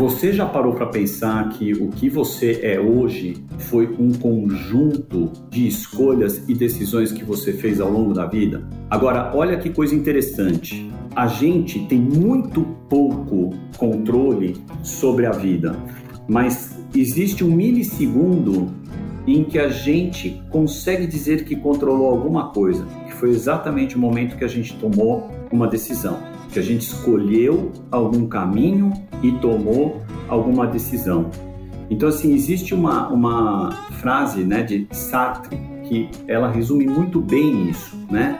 Você já parou para pensar que o que você é hoje foi um conjunto de escolhas e decisões que você fez ao longo da vida? Agora, olha que coisa interessante. A gente tem muito pouco controle sobre a vida, mas existe um milissegundo em que a gente consegue dizer que controlou alguma coisa, que foi exatamente o momento que a gente tomou uma decisão que a gente escolheu algum caminho e tomou alguma decisão. Então, assim, existe uma, uma frase né, de Sartre que ela resume muito bem isso, né?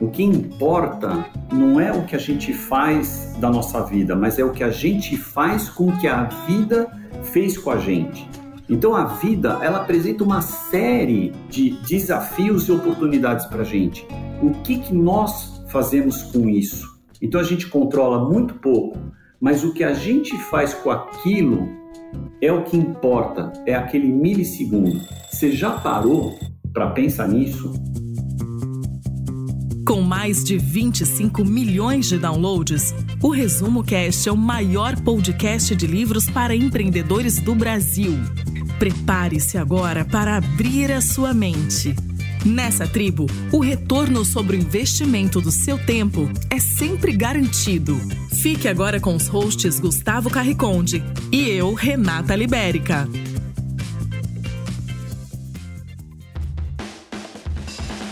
O que importa não é o que a gente faz da nossa vida, mas é o que a gente faz com o que a vida fez com a gente. Então a vida ela apresenta uma série de desafios e oportunidades para a gente. O que, que nós fazemos com isso? Então a gente controla muito pouco, mas o que a gente faz com aquilo é o que importa, é aquele milissegundo. Você já parou para pensar nisso? Com mais de 25 milhões de downloads, o Resumo Cast é o maior podcast de livros para empreendedores do Brasil. Prepare-se agora para abrir a sua mente Nessa tribo, o retorno sobre o investimento do seu tempo é sempre garantido. Fique agora com os hosts Gustavo Carriconde e eu, Renata Libérica.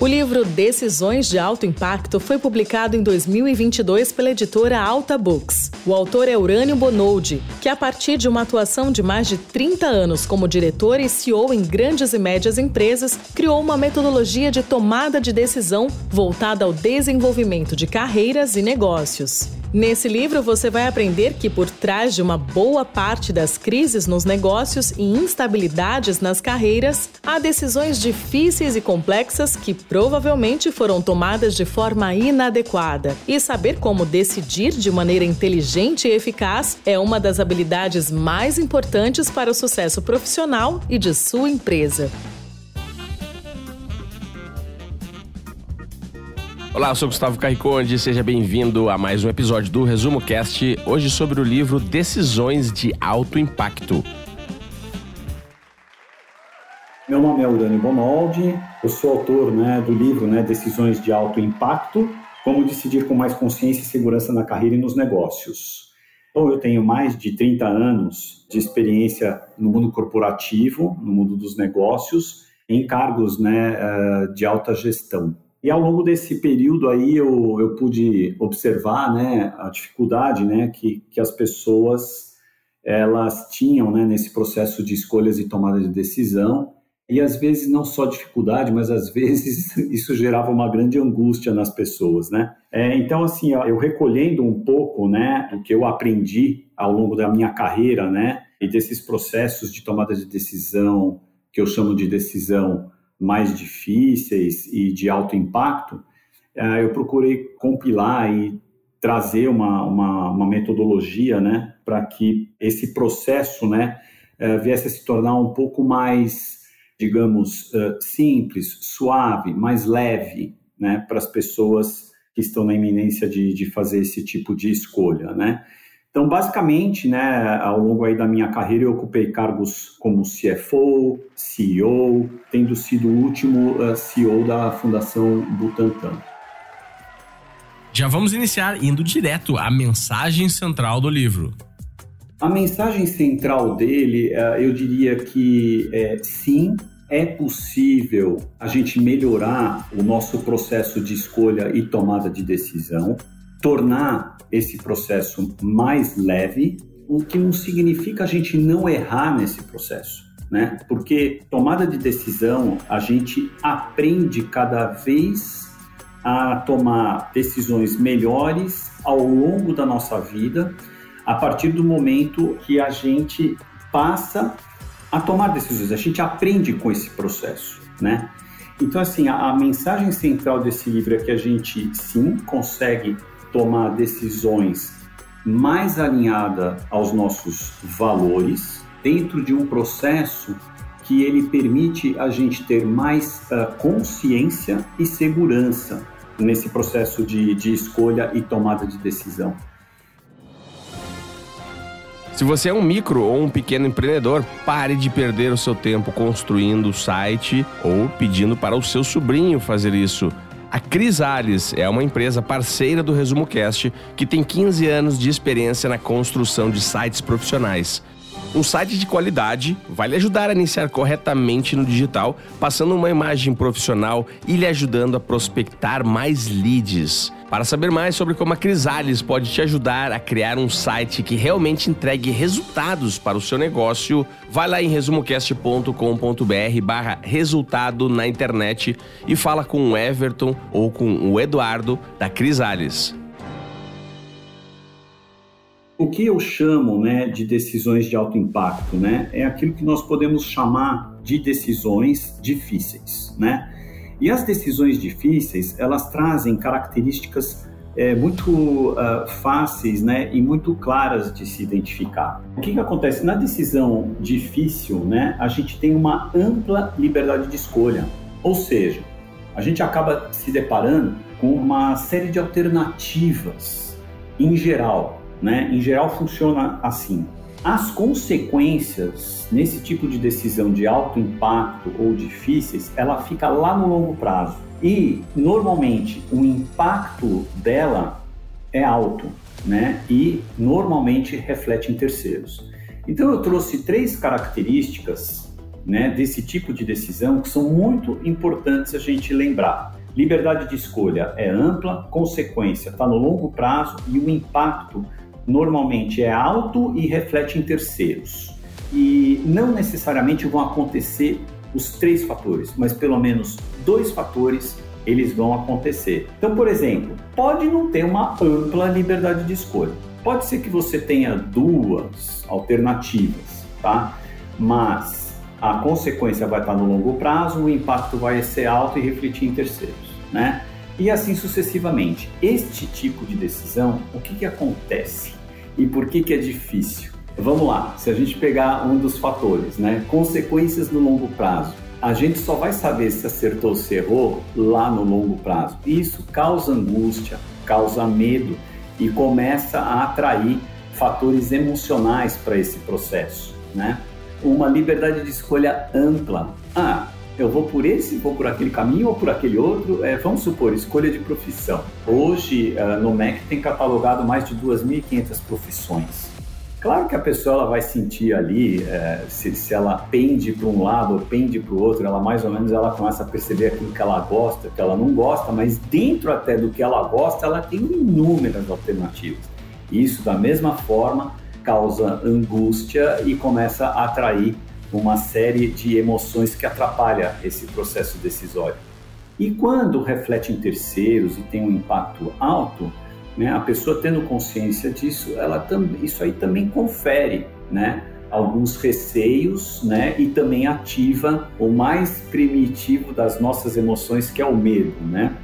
O livro Decisões de Alto Impacto foi publicado em 2022 pela editora Alta Books. O autor é Urânio Bonoldi, que a partir de uma atuação de mais de 30 anos como diretor e CEO em grandes e médias empresas, criou uma metodologia de tomada de decisão voltada ao desenvolvimento de carreiras e negócios. Nesse livro, você vai aprender que por trás de uma boa parte das crises nos negócios e instabilidades nas carreiras, há decisões difíceis e complexas que provavelmente foram tomadas de forma inadequada. E saber como decidir de maneira inteligente e eficaz é uma das habilidades mais importantes para o sucesso profissional e de sua empresa. Olá, eu sou Gustavo Carriconde, seja bem-vindo a mais um episódio do Resumo Cast, hoje sobre o livro Decisões de Alto Impacto. Meu nome é Urânio Bonaldi, eu sou autor né, do livro né, Decisões de Alto Impacto, como decidir com mais consciência e segurança na carreira e nos negócios. Então, eu tenho mais de 30 anos de experiência no mundo corporativo, no mundo dos negócios, em cargos né, eh, de alta gestão. E ao longo desse período aí eu, eu pude observar né, a dificuldade né, que, que as pessoas elas tinham né, nesse processo de escolhas e tomada de decisão. E às vezes não só dificuldade, mas às vezes isso gerava uma grande angústia nas pessoas, né? É, então, assim, eu recolhendo um pouco, né, do que eu aprendi ao longo da minha carreira, né, e desses processos de tomada de decisão, que eu chamo de decisão mais difíceis e de alto impacto, eh, eu procurei compilar e trazer uma, uma, uma metodologia né, para que esse processo né, eh, viesse a se tornar um pouco mais, digamos, eh, simples, suave, mais leve né, para as pessoas que estão na iminência de, de fazer esse tipo de escolha. Né? Então, basicamente, né, ao longo aí da minha carreira, eu ocupei cargos como CFO, CEO, tendo sido o último eh, CEO da Fundação Butantan. Já vamos iniciar indo direto à mensagem central do livro. A mensagem central dele, uh, eu diria que é, sim, é possível a gente melhorar o nosso processo de escolha e tomada de decisão, tornar esse processo mais leve, o que não significa a gente não errar nesse processo. Né? Porque tomada de decisão, a gente aprende cada vez a tomar decisões melhores ao longo da nossa vida, a partir do momento que a gente passa a tomar decisões, a gente aprende com esse processo, né? Então, assim, a, a mensagem central desse livro é que a gente, sim, consegue tomar decisões mais alinhada aos nossos valores dentro de um processo que ele permite a gente ter mais uh, consciência e segurança nesse processo de, de escolha e tomada de decisão. Se você é um micro ou um pequeno empreendedor, pare de perder o seu tempo construindo o site ou pedindo para o seu sobrinho fazer isso. A Crisales é uma empresa parceira do Resumo Cast que tem 15 anos de experiência na construção de sites profissionais. Um site de qualidade vai lhe ajudar a iniciar corretamente no digital, passando uma imagem profissional e lhe ajudando a prospectar mais leads. Para saber mais sobre como a Crisales pode te ajudar a criar um site que realmente entregue resultados para o seu negócio, vai lá em resumocast.com.br barra resultado na internet e fala com o Everton ou com o Eduardo da Crisales. O que eu chamo né, de decisões de alto impacto né, é aquilo que nós podemos chamar de decisões difíceis. Né? E as decisões difíceis, elas trazem características é, muito uh, fáceis né, e muito claras de se identificar. O que, que acontece? Na decisão difícil, né, a gente tem uma ampla liberdade de escolha. Ou seja, a gente acaba se deparando com uma série de alternativas em geral né? Em geral funciona assim. As consequências nesse tipo de decisão de alto impacto ou difíceis, ela fica lá no longo prazo. E normalmente o impacto dela é alto, né? E normalmente reflete em terceiros. Então eu trouxe três características, né, desse tipo de decisão que são muito importantes a gente lembrar. Liberdade de escolha é ampla, consequência está no longo prazo e o impacto normalmente é alto e reflete em terceiros. E não necessariamente vão acontecer os três fatores, mas pelo menos dois fatores eles vão acontecer. Então, por exemplo, pode não ter uma ampla liberdade de escolha. Pode ser que você tenha duas alternativas, tá? Mas a consequência vai estar no longo prazo, o impacto vai ser alto e refletir em terceiros, né? E assim sucessivamente. Este tipo de decisão, o que, que acontece? E por que, que é difícil? Vamos lá, se a gente pegar um dos fatores, né? Consequências no longo prazo. A gente só vai saber se acertou ou se errou lá no longo prazo. Isso causa angústia, causa medo e começa a atrair fatores emocionais para esse processo, né? Uma liberdade de escolha ampla. Ah, eu vou por esse, vou por aquele caminho ou por aquele outro. É, vamos supor, escolha de profissão. Hoje, uh, no MEC tem catalogado mais de 2.500 profissões. Claro que a pessoa ela vai sentir ali, é, se, se ela pende para um lado ou pende para o outro, ela mais ou menos ela começa a perceber aquilo que ela gosta, que ela não gosta, mas dentro até do que ela gosta, ela tem inúmeras alternativas. Isso, da mesma forma, causa angústia e começa a atrair uma série de emoções que atrapalha esse processo decisório. E quando reflete em terceiros e tem um impacto alto, né, a pessoa tendo consciência disso, ela isso aí também confere, né, alguns receios, né, e também ativa o mais primitivo das nossas emoções, que é o medo, né?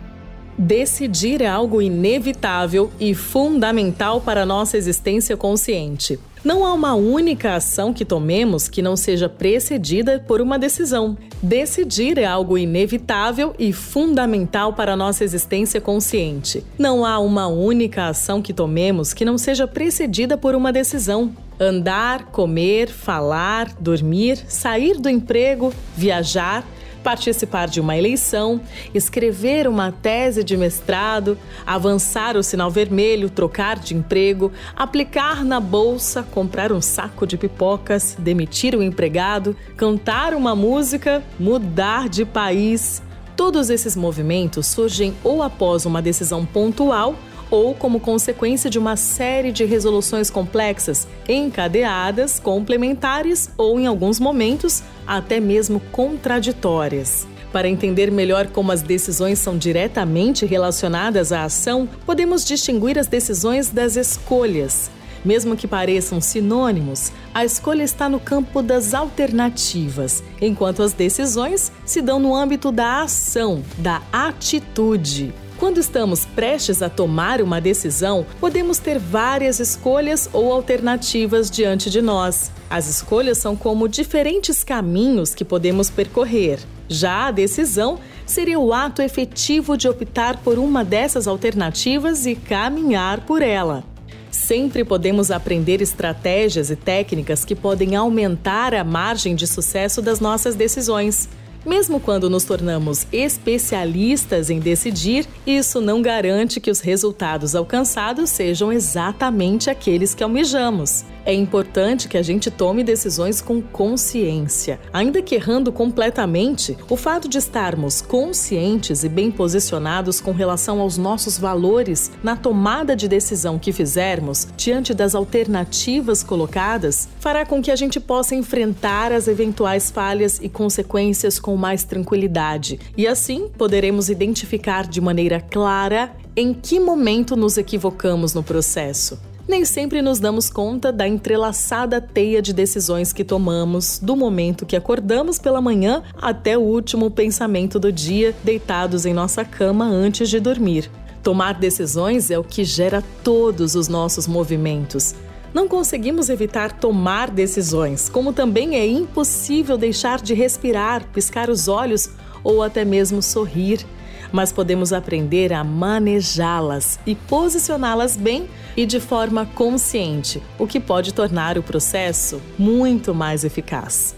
Decidir é algo inevitável e fundamental para a nossa existência consciente. Não há uma única ação que tomemos que não seja precedida por uma decisão. Decidir é algo inevitável e fundamental para a nossa existência consciente. Não há uma única ação que tomemos que não seja precedida por uma decisão. Andar, comer, falar, dormir, sair do emprego, viajar, participar de uma eleição, escrever uma tese de mestrado, avançar o sinal vermelho, trocar de emprego, aplicar na bolsa, comprar um saco de pipocas, demitir o um empregado, cantar uma música, mudar de país. Todos esses movimentos surgem ou após uma decisão pontual ou como consequência de uma série de resoluções complexas, encadeadas, complementares ou, em alguns momentos, até mesmo contraditórias. Para entender melhor como as decisões são diretamente relacionadas à ação, podemos distinguir as decisões das escolhas. Mesmo que pareçam sinônimos, a escolha está no campo das alternativas, enquanto as decisões se dão no âmbito da ação, da atitude. Quando estamos prestes a tomar uma decisão, podemos ter várias escolhas ou alternativas diante de nós. As escolhas são como diferentes caminhos que podemos percorrer. Já a decisão seria o ato efetivo de optar por uma dessas alternativas e caminhar por ela. Sempre podemos aprender estratégias e técnicas que podem aumentar a margem de sucesso das nossas decisões. Mesmo quando nos tornamos especialistas em decidir, isso não garante que os resultados alcançados sejam exatamente aqueles que almejamos. É importante que a gente tome decisões com consciência. Ainda que errando completamente, o fato de estarmos conscientes e bem posicionados com relação aos nossos valores na tomada de decisão que fizermos diante das alternativas colocadas fará com que a gente possa enfrentar as eventuais falhas e consequências com mais tranquilidade. E assim poderemos identificar de maneira clara em que momento nos equivocamos no processo nem sempre nos damos conta da entrelaçada teia de decisões que tomamos, do momento que acordamos pela manhã até o último pensamento do dia, deitados em nossa cama antes de dormir. Tomar decisões é o que gera todos os nossos movimentos. Não conseguimos evitar tomar decisões, como também é impossível deixar de respirar, piscar os olhos ou até mesmo sorrir mas podemos aprender a manejá-las e posicioná-las bem e de forma consciente, o que pode tornar o processo muito mais eficaz.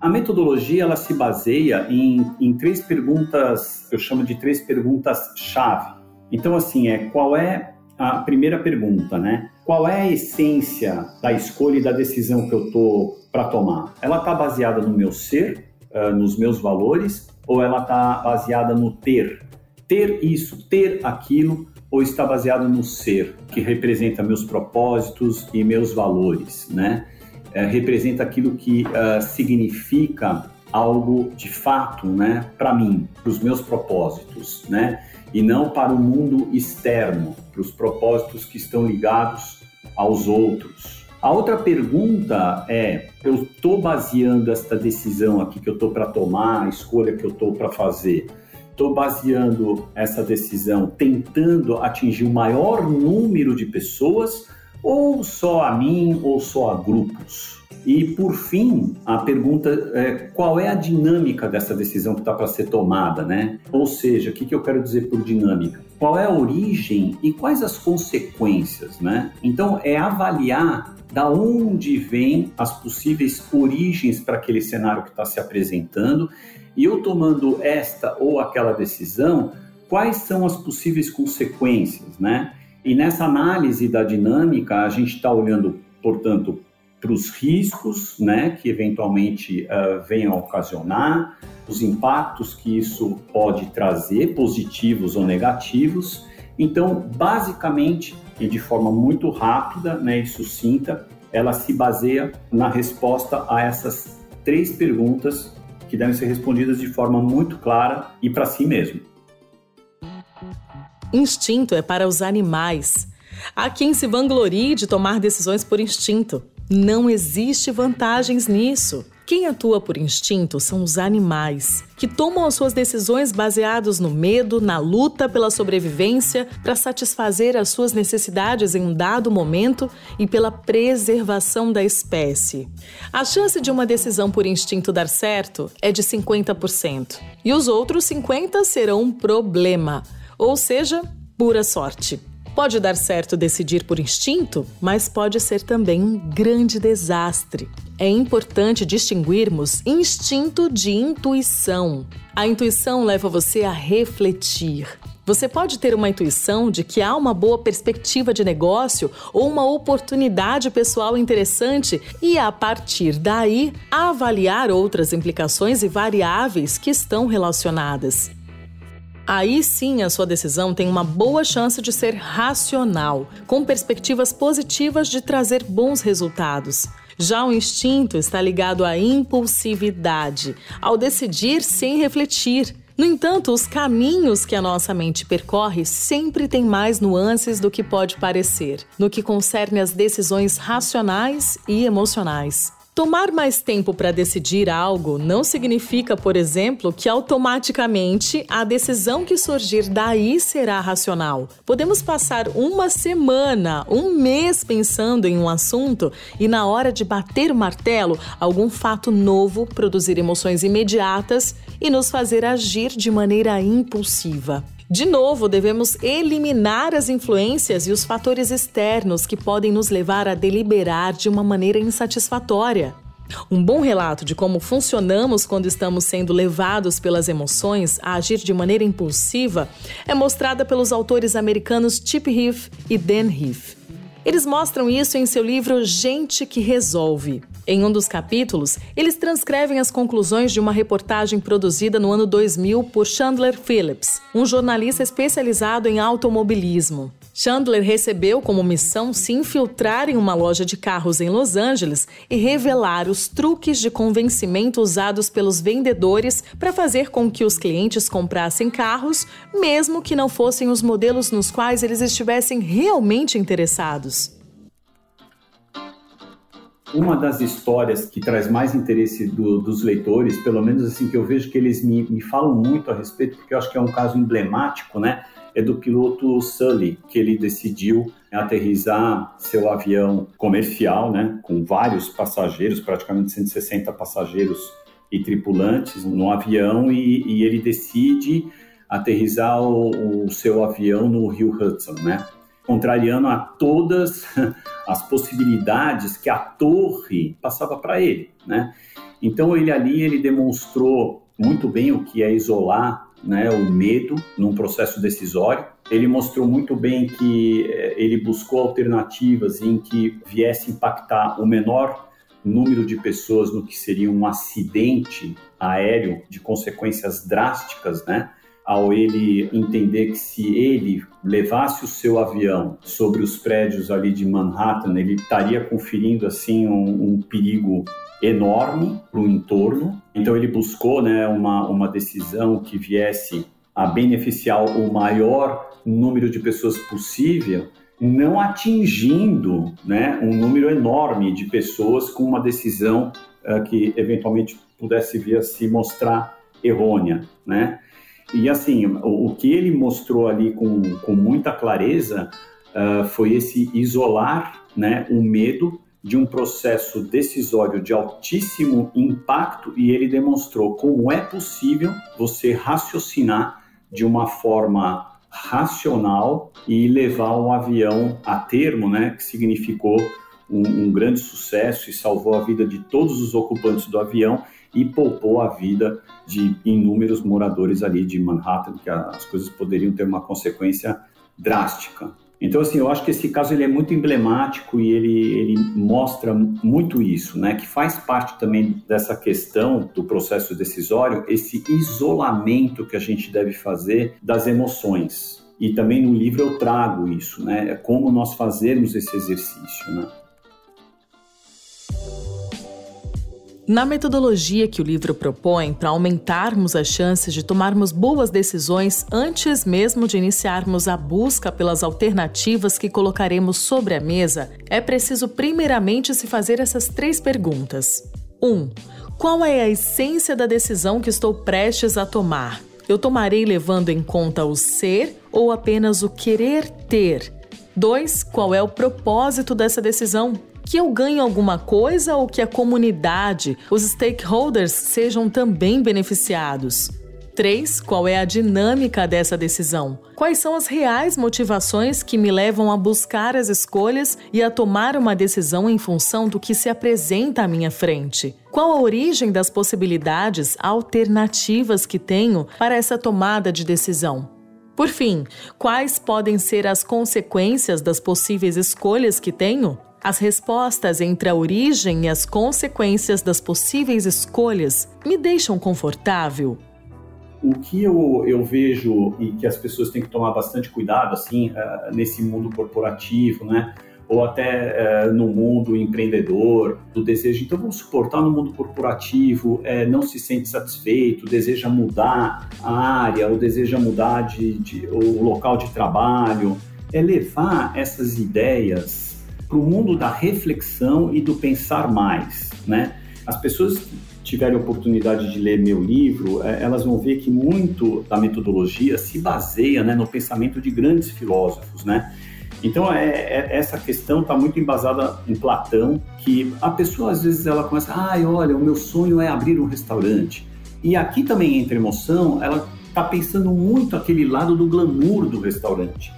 A metodologia ela se baseia em, em três perguntas, eu chamo de três perguntas-chave. Então, assim, é qual é a primeira pergunta, né? Qual é a essência da escolha e da decisão que eu estou para tomar? Ela está baseada no meu ser, uh, nos meus valores ou ela está baseada no ter? Ter isso, ter aquilo, ou está baseada no ser, que representa meus propósitos e meus valores, né? É, representa aquilo que uh, significa algo de fato, né, para mim, para os meus propósitos, né, e não para o mundo externo, para os propósitos que estão ligados aos outros, a outra pergunta é: eu estou baseando esta decisão aqui que eu estou para tomar, a escolha que eu estou para fazer, estou baseando essa decisão tentando atingir o maior número de pessoas ou só a mim ou só a grupos? E por fim, a pergunta é qual é a dinâmica dessa decisão que está para ser tomada, né? Ou seja, o que, que eu quero dizer por dinâmica? Qual é a origem e quais as consequências, né? Então é avaliar da onde vêm as possíveis origens para aquele cenário que está se apresentando, e eu tomando esta ou aquela decisão, quais são as possíveis consequências, né? E nessa análise da dinâmica, a gente está olhando, portanto, para os riscos, né, que eventualmente uh, venham a ocasionar, os impactos que isso pode trazer, positivos ou negativos. Então, basicamente, e de forma muito rápida né, e sucinta, ela se baseia na resposta a essas três perguntas que devem ser respondidas de forma muito clara e para si mesmo. Instinto é para os animais. Há quem se vanglorie de tomar decisões por instinto. Não existe vantagens nisso. Quem atua por instinto são os animais, que tomam as suas decisões baseados no medo, na luta pela sobrevivência, para satisfazer as suas necessidades em um dado momento e pela preservação da espécie. A chance de uma decisão por instinto dar certo é de 50%, e os outros 50% serão um problema, ou seja, pura sorte. Pode dar certo decidir por instinto, mas pode ser também um grande desastre. É importante distinguirmos instinto de intuição. A intuição leva você a refletir. Você pode ter uma intuição de que há uma boa perspectiva de negócio ou uma oportunidade pessoal interessante e, a partir daí, avaliar outras implicações e variáveis que estão relacionadas. Aí sim a sua decisão tem uma boa chance de ser racional, com perspectivas positivas de trazer bons resultados. Já o instinto está ligado à impulsividade, ao decidir sem refletir. No entanto, os caminhos que a nossa mente percorre sempre têm mais nuances do que pode parecer, no que concerne as decisões racionais e emocionais. Tomar mais tempo para decidir algo não significa, por exemplo, que automaticamente a decisão que surgir daí será racional. Podemos passar uma semana, um mês pensando em um assunto e, na hora de bater o martelo, algum fato novo produzir emoções imediatas e nos fazer agir de maneira impulsiva. De novo, devemos eliminar as influências e os fatores externos que podem nos levar a deliberar de uma maneira insatisfatória. Um bom relato de como funcionamos quando estamos sendo levados pelas emoções a agir de maneira impulsiva é mostrada pelos autores americanos Chip Heath e Dan Heath. Eles mostram isso em seu livro Gente que Resolve. Em um dos capítulos, eles transcrevem as conclusões de uma reportagem produzida no ano 2000 por Chandler Phillips, um jornalista especializado em automobilismo. Chandler recebeu como missão se infiltrar em uma loja de carros em Los Angeles e revelar os truques de convencimento usados pelos vendedores para fazer com que os clientes comprassem carros, mesmo que não fossem os modelos nos quais eles estivessem realmente interessados. Uma das histórias que traz mais interesse do, dos leitores, pelo menos assim que eu vejo que eles me, me falam muito a respeito, porque eu acho que é um caso emblemático, né? É do piloto Sully, que ele decidiu aterrizar seu avião comercial, né, com vários passageiros, praticamente 160 passageiros e tripulantes no avião, e, e ele decide aterrizar o, o, seu avião no Rio Hudson, né, contrariando a todas as possibilidades que a torre passava para ele, né. Então ele ali ele demonstrou muito bem o que é isolar né, o medo num processo decisório. Ele mostrou muito bem que eh, ele buscou alternativas em que viesse impactar o menor número de pessoas no que seria um acidente aéreo de consequências drásticas, né? Ao ele entender que se ele levasse o seu avião sobre os prédios ali de Manhattan, ele estaria conferindo assim um, um perigo enorme para o entorno. Então ele buscou né, uma, uma decisão que viesse a beneficiar o maior número de pessoas possível, não atingindo né, um número enorme de pessoas com uma decisão uh, que eventualmente pudesse vir a se mostrar errônea. Né? E assim, o, o que ele mostrou ali com, com muita clareza uh, foi esse isolar né, o medo de um processo decisório de altíssimo impacto e ele demonstrou como é possível você raciocinar de uma forma racional e levar um avião a termo, né, que significou um, um grande sucesso e salvou a vida de todos os ocupantes do avião e poupou a vida de inúmeros moradores ali de Manhattan, que as coisas poderiam ter uma consequência drástica. Então, assim, eu acho que esse caso ele é muito emblemático e ele, ele mostra muito isso, né? Que faz parte também dessa questão do processo decisório, esse isolamento que a gente deve fazer das emoções. E também no livro eu trago isso, né? É como nós fazermos esse exercício, né? Na metodologia que o livro propõe para aumentarmos as chances de tomarmos boas decisões antes mesmo de iniciarmos a busca pelas alternativas que colocaremos sobre a mesa, é preciso primeiramente se fazer essas três perguntas. 1. Um, qual é a essência da decisão que estou prestes a tomar? Eu tomarei levando em conta o ser ou apenas o querer ter? 2. Qual é o propósito dessa decisão? Que eu ganhe alguma coisa ou que a comunidade, os stakeholders, sejam também beneficiados. 3. Qual é a dinâmica dessa decisão? Quais são as reais motivações que me levam a buscar as escolhas e a tomar uma decisão em função do que se apresenta à minha frente? Qual a origem das possibilidades alternativas que tenho para essa tomada de decisão? Por fim, quais podem ser as consequências das possíveis escolhas que tenho? As respostas entre a origem e as consequências das possíveis escolhas me deixam confortável? O que eu, eu vejo e que as pessoas têm que tomar bastante cuidado, assim, uh, nesse mundo corporativo, né? Ou até uh, no mundo empreendedor, do desejo. Então, vamos suportar no mundo corporativo, uh, não se sente satisfeito, deseja mudar a área, ou deseja mudar de, de, o local de trabalho. É levar essas ideias para o mundo da reflexão e do pensar mais, né? As pessoas que tiverem oportunidade de ler meu livro, é, elas vão ver que muito da metodologia se baseia né, no pensamento de grandes filósofos, né? Então, é, é essa questão está muito embasada em Platão, que a pessoa, às vezes, ela começa, ai, olha, o meu sonho é abrir um restaurante. E aqui também entra emoção, ela está pensando muito aquele lado do glamour do restaurante.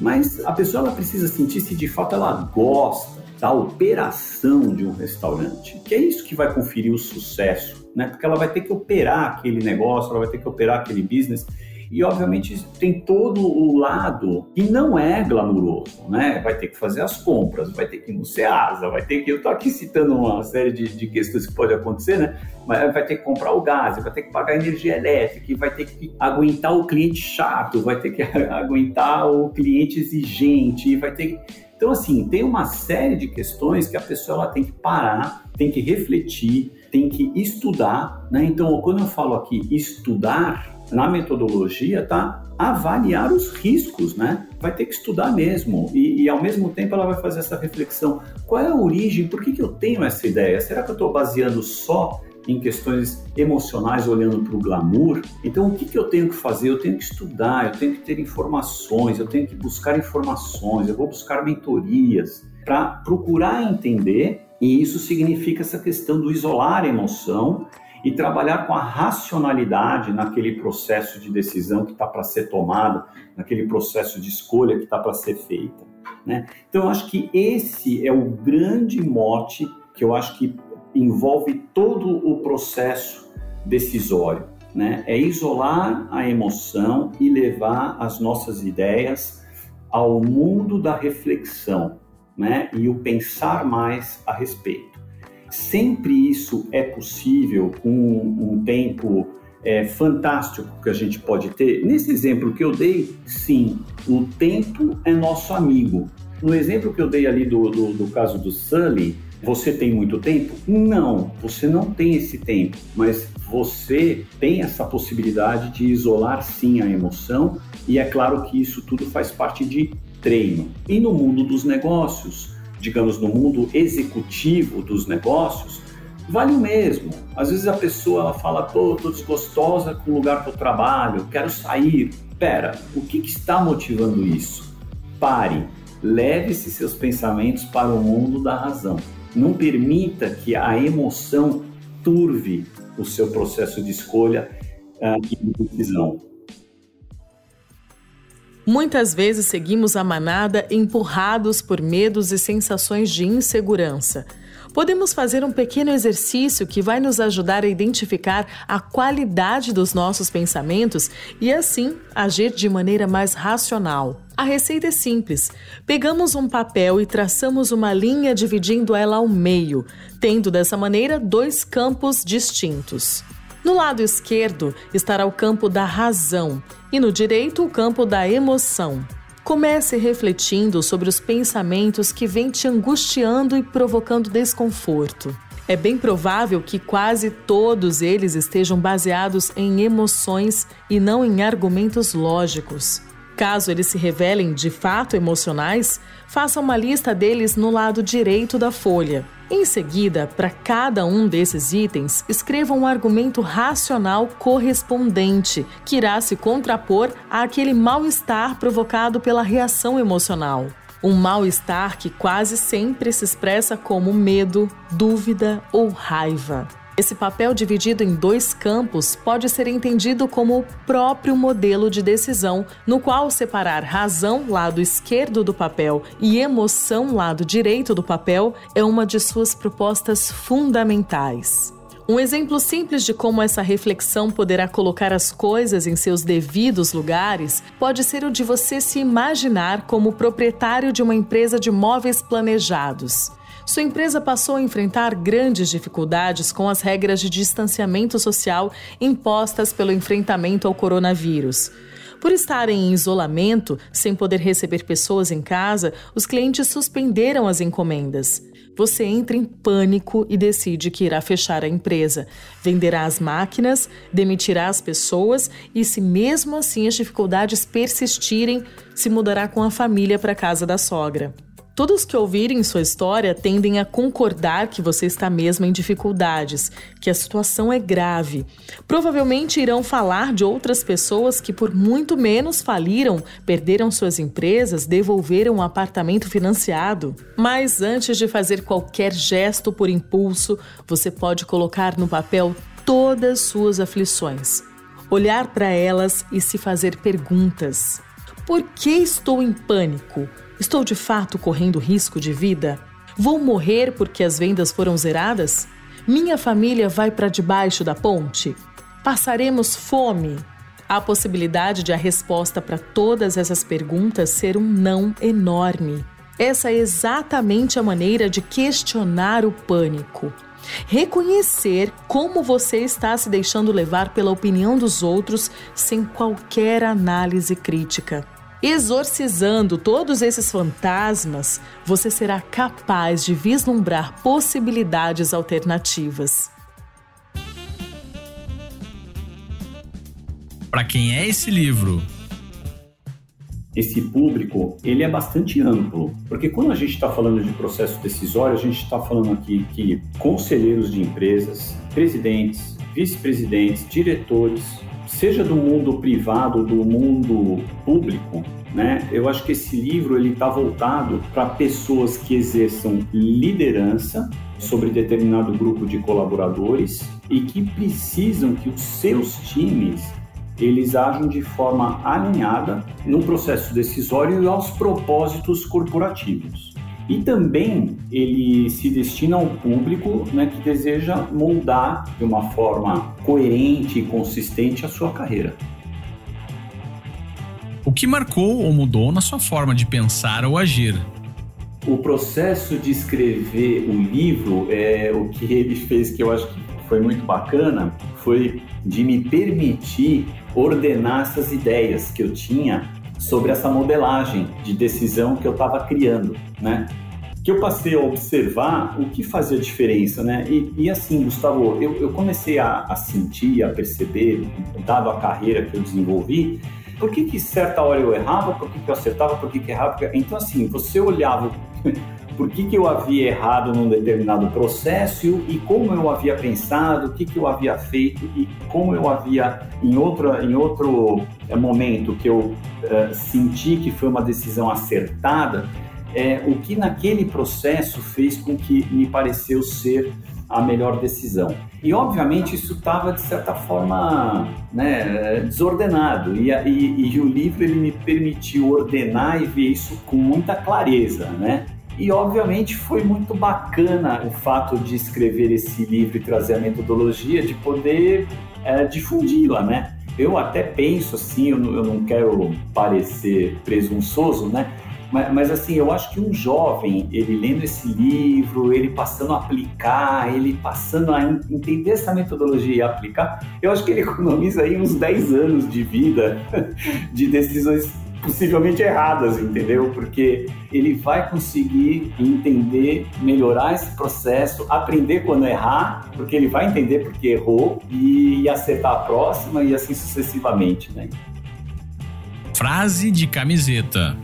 Mas a pessoa ela precisa sentir se de fato ela gosta da operação de um restaurante, que é isso que vai conferir o sucesso, né? Porque ela vai ter que operar aquele negócio, ela vai ter que operar aquele business e obviamente tem todo o lado que não é glamuroso, né? Vai ter que fazer as compras, vai ter que ir no Ceasa, vai ter que. Eu tô aqui citando uma série de, de questões que pode acontecer, né? Mas vai ter que comprar o gás, vai ter que pagar a energia elétrica, vai ter que aguentar o cliente chato, vai ter que aguentar o cliente exigente, vai ter que. Então, assim, tem uma série de questões que a pessoa ela tem que parar, tem que refletir, tem que estudar, né? Então, quando eu falo aqui estudar, na metodologia tá avaliar os riscos, né? Vai ter que estudar mesmo e, e, ao mesmo tempo ela vai fazer essa reflexão: qual é a origem? Por que, que eu tenho essa ideia? Será que eu estou baseando só em questões emocionais, olhando para o glamour? Então, o que, que eu tenho que fazer? Eu tenho que estudar, eu tenho que ter informações, eu tenho que buscar informações, eu vou buscar mentorias para procurar entender. E isso significa essa questão do isolar a emoção e trabalhar com a racionalidade naquele processo de decisão que está para ser tomada, naquele processo de escolha que está para ser feita. Né? Então, eu acho que esse é o grande mote que eu acho que envolve todo o processo decisório. Né? É isolar a emoção e levar as nossas ideias ao mundo da reflexão né? e o pensar mais a respeito. Sempre isso é possível com um tempo é, fantástico que a gente pode ter. Nesse exemplo que eu dei, sim, o tempo é nosso amigo. No exemplo que eu dei ali do, do, do caso do Sully, você tem muito tempo? Não, você não tem esse tempo, mas você tem essa possibilidade de isolar sim a emoção, e é claro que isso tudo faz parte de treino. E no mundo dos negócios, digamos, no mundo executivo dos negócios, vale o mesmo. Às vezes a pessoa ela fala, pô, tô desgostosa com o lugar eu trabalho, quero sair. Pera, o que, que está motivando isso? Pare, leve-se seus pensamentos para o mundo da razão. Não permita que a emoção turve o seu processo de escolha uh, e de decisão. Muitas vezes seguimos a manada empurrados por medos e sensações de insegurança. Podemos fazer um pequeno exercício que vai nos ajudar a identificar a qualidade dos nossos pensamentos e, assim, agir de maneira mais racional. A receita é simples. Pegamos um papel e traçamos uma linha dividindo ela ao meio, tendo dessa maneira dois campos distintos. No lado esquerdo estará o campo da razão e no direito o campo da emoção. Comece refletindo sobre os pensamentos que vêm te angustiando e provocando desconforto. É bem provável que quase todos eles estejam baseados em emoções e não em argumentos lógicos. Caso eles se revelem de fato emocionais, faça uma lista deles no lado direito da folha. Em seguida, para cada um desses itens, escreva um argumento racional correspondente, que irá se contrapor àquele mal-estar provocado pela reação emocional. Um mal-estar que quase sempre se expressa como medo, dúvida ou raiva. Esse papel dividido em dois campos pode ser entendido como o próprio modelo de decisão, no qual separar razão, lado esquerdo do papel, e emoção, lado direito do papel, é uma de suas propostas fundamentais. Um exemplo simples de como essa reflexão poderá colocar as coisas em seus devidos lugares pode ser o de você se imaginar como proprietário de uma empresa de móveis planejados sua empresa passou a enfrentar grandes dificuldades com as regras de distanciamento social impostas pelo enfrentamento ao coronavírus. Por estarem em isolamento, sem poder receber pessoas em casa, os clientes suspenderam as encomendas. Você entra em pânico e decide que irá fechar a empresa, venderá as máquinas, demitirá as pessoas e, se mesmo assim as dificuldades persistirem, se mudará com a família para a casa da sogra. Todos que ouvirem sua história tendem a concordar que você está mesmo em dificuldades, que a situação é grave. Provavelmente irão falar de outras pessoas que, por muito menos, faliram, perderam suas empresas, devolveram um apartamento financiado. Mas antes de fazer qualquer gesto por impulso, você pode colocar no papel todas suas aflições. olhar para elas e se fazer perguntas. Por que estou em pânico? Estou de fato correndo risco de vida? Vou morrer porque as vendas foram zeradas? Minha família vai para debaixo da ponte? Passaremos fome? Há a possibilidade de a resposta para todas essas perguntas ser um não enorme. Essa é exatamente a maneira de questionar o pânico. Reconhecer como você está se deixando levar pela opinião dos outros sem qualquer análise crítica. Exorcizando todos esses fantasmas, você será capaz de vislumbrar possibilidades alternativas. Para quem é esse livro? esse público ele é bastante amplo, porque quando a gente está falando de processo decisório, a gente está falando aqui que conselheiros de empresas, presidentes, vice-presidentes, diretores, seja do mundo privado, do mundo público, né? Eu acho que esse livro ele está voltado para pessoas que exerçam liderança sobre determinado grupo de colaboradores e que precisam que os seus times eles agem de forma alinhada no processo decisório e aos propósitos corporativos. E também ele se destina ao público né, que deseja moldar de uma forma coerente e consistente a sua carreira. O que marcou ou mudou na sua forma de pensar ou agir? O processo de escrever o livro, é, o que ele fez que eu acho que foi muito bacana, foi de me permitir ordenar essas ideias que eu tinha sobre essa modelagem de decisão que eu estava criando, né? Que eu passei a observar o que fazia diferença, né? E, e assim, Gustavo, eu, eu comecei a, a, sentir, a perceber, dado a carreira que eu desenvolvi, por que que certa hora eu errava, por que que eu acertava, por que que errava. Então, assim, você olhava por que, que eu havia errado num determinado processo e como eu havia pensado, o que, que eu havia feito e como eu havia, em, outra, em outro eh, momento que eu uh, senti que foi uma decisão acertada, é, o que naquele processo fez com que me pareceu ser a melhor decisão. E, obviamente, isso estava, de certa forma, né, desordenado. E, e, e, o livro ele me permitiu ordenar e ver isso com muita clareza, né? E, obviamente, foi muito bacana o fato de escrever esse livro e trazer a metodologia, de poder é, difundi-la, né? Eu até penso assim, eu não, eu não quero parecer presunçoso, né? Mas, mas, assim, eu acho que um jovem, ele lendo esse livro, ele passando a aplicar, ele passando a entender essa metodologia e aplicar, eu acho que ele economiza aí uns 10 anos de vida de decisões possivelmente erradas, entendeu? Porque ele vai conseguir entender, melhorar esse processo, aprender quando errar, porque ele vai entender porque errou e acertar a próxima e assim sucessivamente, né? Frase de camiseta.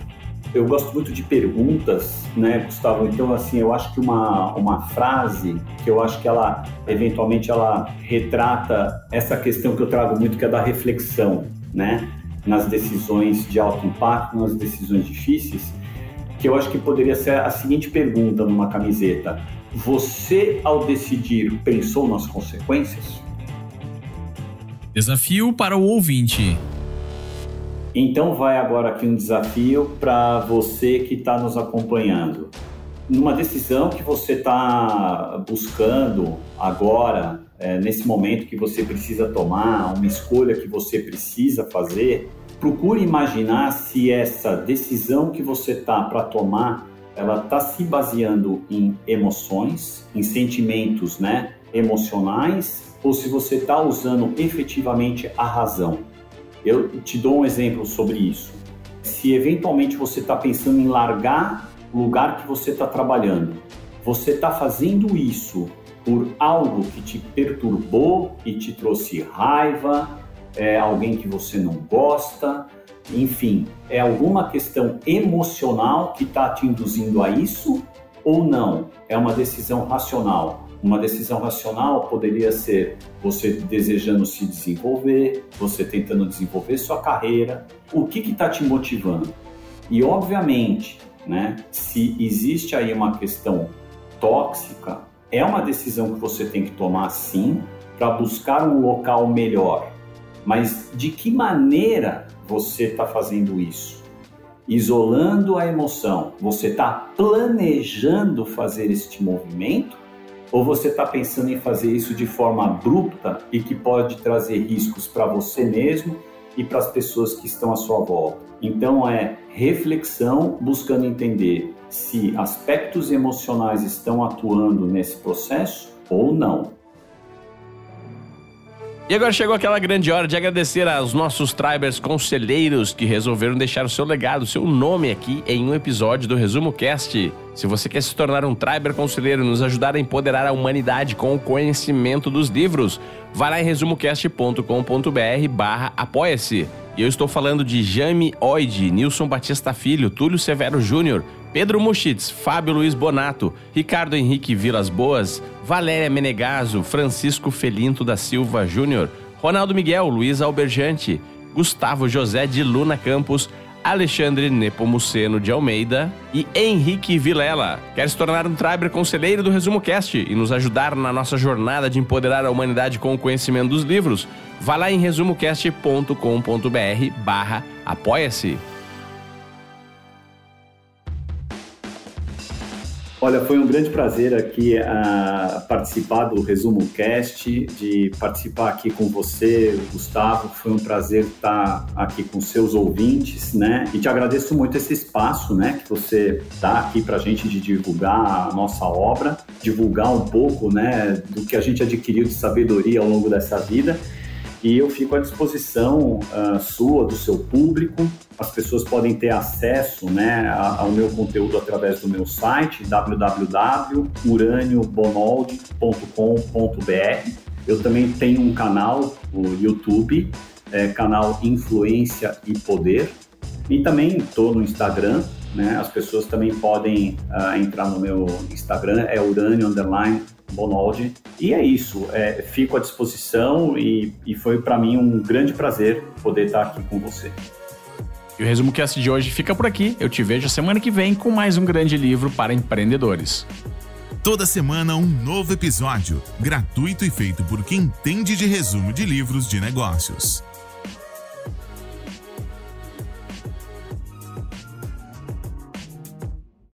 Eu gosto muito de perguntas, né, Gustavo? Então, assim, eu acho que uma, uma frase que eu acho que ela, eventualmente, ela retrata essa questão que eu trago muito, que é da reflexão, né? Nas decisões de alto impacto, nas decisões difíceis, que eu acho que poderia ser a seguinte pergunta numa camiseta: Você, ao decidir, pensou nas consequências? Desafio para o ouvinte. Então, vai agora aqui um desafio para você que está nos acompanhando. Numa decisão que você está buscando agora, é, nesse momento que você precisa tomar, uma escolha que você precisa fazer, procure imaginar se essa decisão que você está para tomar, ela está se baseando em emoções, em sentimentos, né, emocionais, ou se você está usando efetivamente a razão. Eu te dou um exemplo sobre isso. Se eventualmente você está pensando em largar o lugar que você está trabalhando, você está fazendo isso por algo que te perturbou e te trouxe raiva, é alguém que você não gosta, enfim, é alguma questão emocional que está te induzindo a isso ou não? É uma decisão racional. Uma decisão racional poderia ser você desejando se desenvolver, você tentando desenvolver sua carreira. O que está te motivando? E, obviamente, né, se existe aí uma questão tóxica, é uma decisão que você tem que tomar sim para buscar um local melhor. Mas de que maneira você está fazendo isso? Isolando a emoção, você está planejando fazer este movimento? Ou você está pensando em fazer isso de forma abrupta e que pode trazer riscos para você mesmo e para as pessoas que estão à sua volta? Então, é reflexão buscando entender se aspectos emocionais estão atuando nesse processo ou não. E agora chegou aquela grande hora de agradecer aos nossos tribers conselheiros que resolveram deixar o seu legado, o seu nome aqui em um episódio do Resumo Cast. Se você quer se tornar um triber conselheiro e nos ajudar a empoderar a humanidade com o conhecimento dos livros, vá lá em resumocast.com.br barra apoia-se. E eu estou falando de Jaime Oide, Nilson Batista Filho, Túlio Severo Júnior, Pedro Muschitz, Fábio Luiz Bonato, Ricardo Henrique Vilas Boas, Valéria Menegaso, Francisco Felinto da Silva Júnior, Ronaldo Miguel, Luiz Alberjante, Gustavo José de Luna Campos, Alexandre Nepomuceno de Almeida e Henrique Vilela. Quer se tornar um Triber conselheiro do Resumo Cast e nos ajudar na nossa jornada de empoderar a humanidade com o conhecimento dos livros? Vá lá em resumocast.com.br barra apoia-se. Olha, foi um grande prazer aqui uh, participar do Resumo Cast, de participar aqui com você, Gustavo. Foi um prazer estar aqui com seus ouvintes, né? E te agradeço muito esse espaço, né, que você dá aqui para a gente de divulgar a nossa obra, divulgar um pouco, né, do que a gente adquiriu de sabedoria ao longo dessa vida e eu fico à disposição uh, sua, do seu público. As pessoas podem ter acesso né, ao meu conteúdo através do meu site www.uraniobonold.com.br. Eu também tenho um canal no YouTube, é, canal Influência e Poder, e também estou no Instagram, né? As pessoas também podem uh, entrar no meu Instagram, é urânio underline Bonaldi. E é isso, é, fico à disposição e, e foi para mim um grande prazer poder estar aqui com você. E o resumo cast de hoje fica por aqui. Eu te vejo semana que vem com mais um grande livro para empreendedores. Toda semana um novo episódio, gratuito e feito por quem entende de resumo de livros de negócios.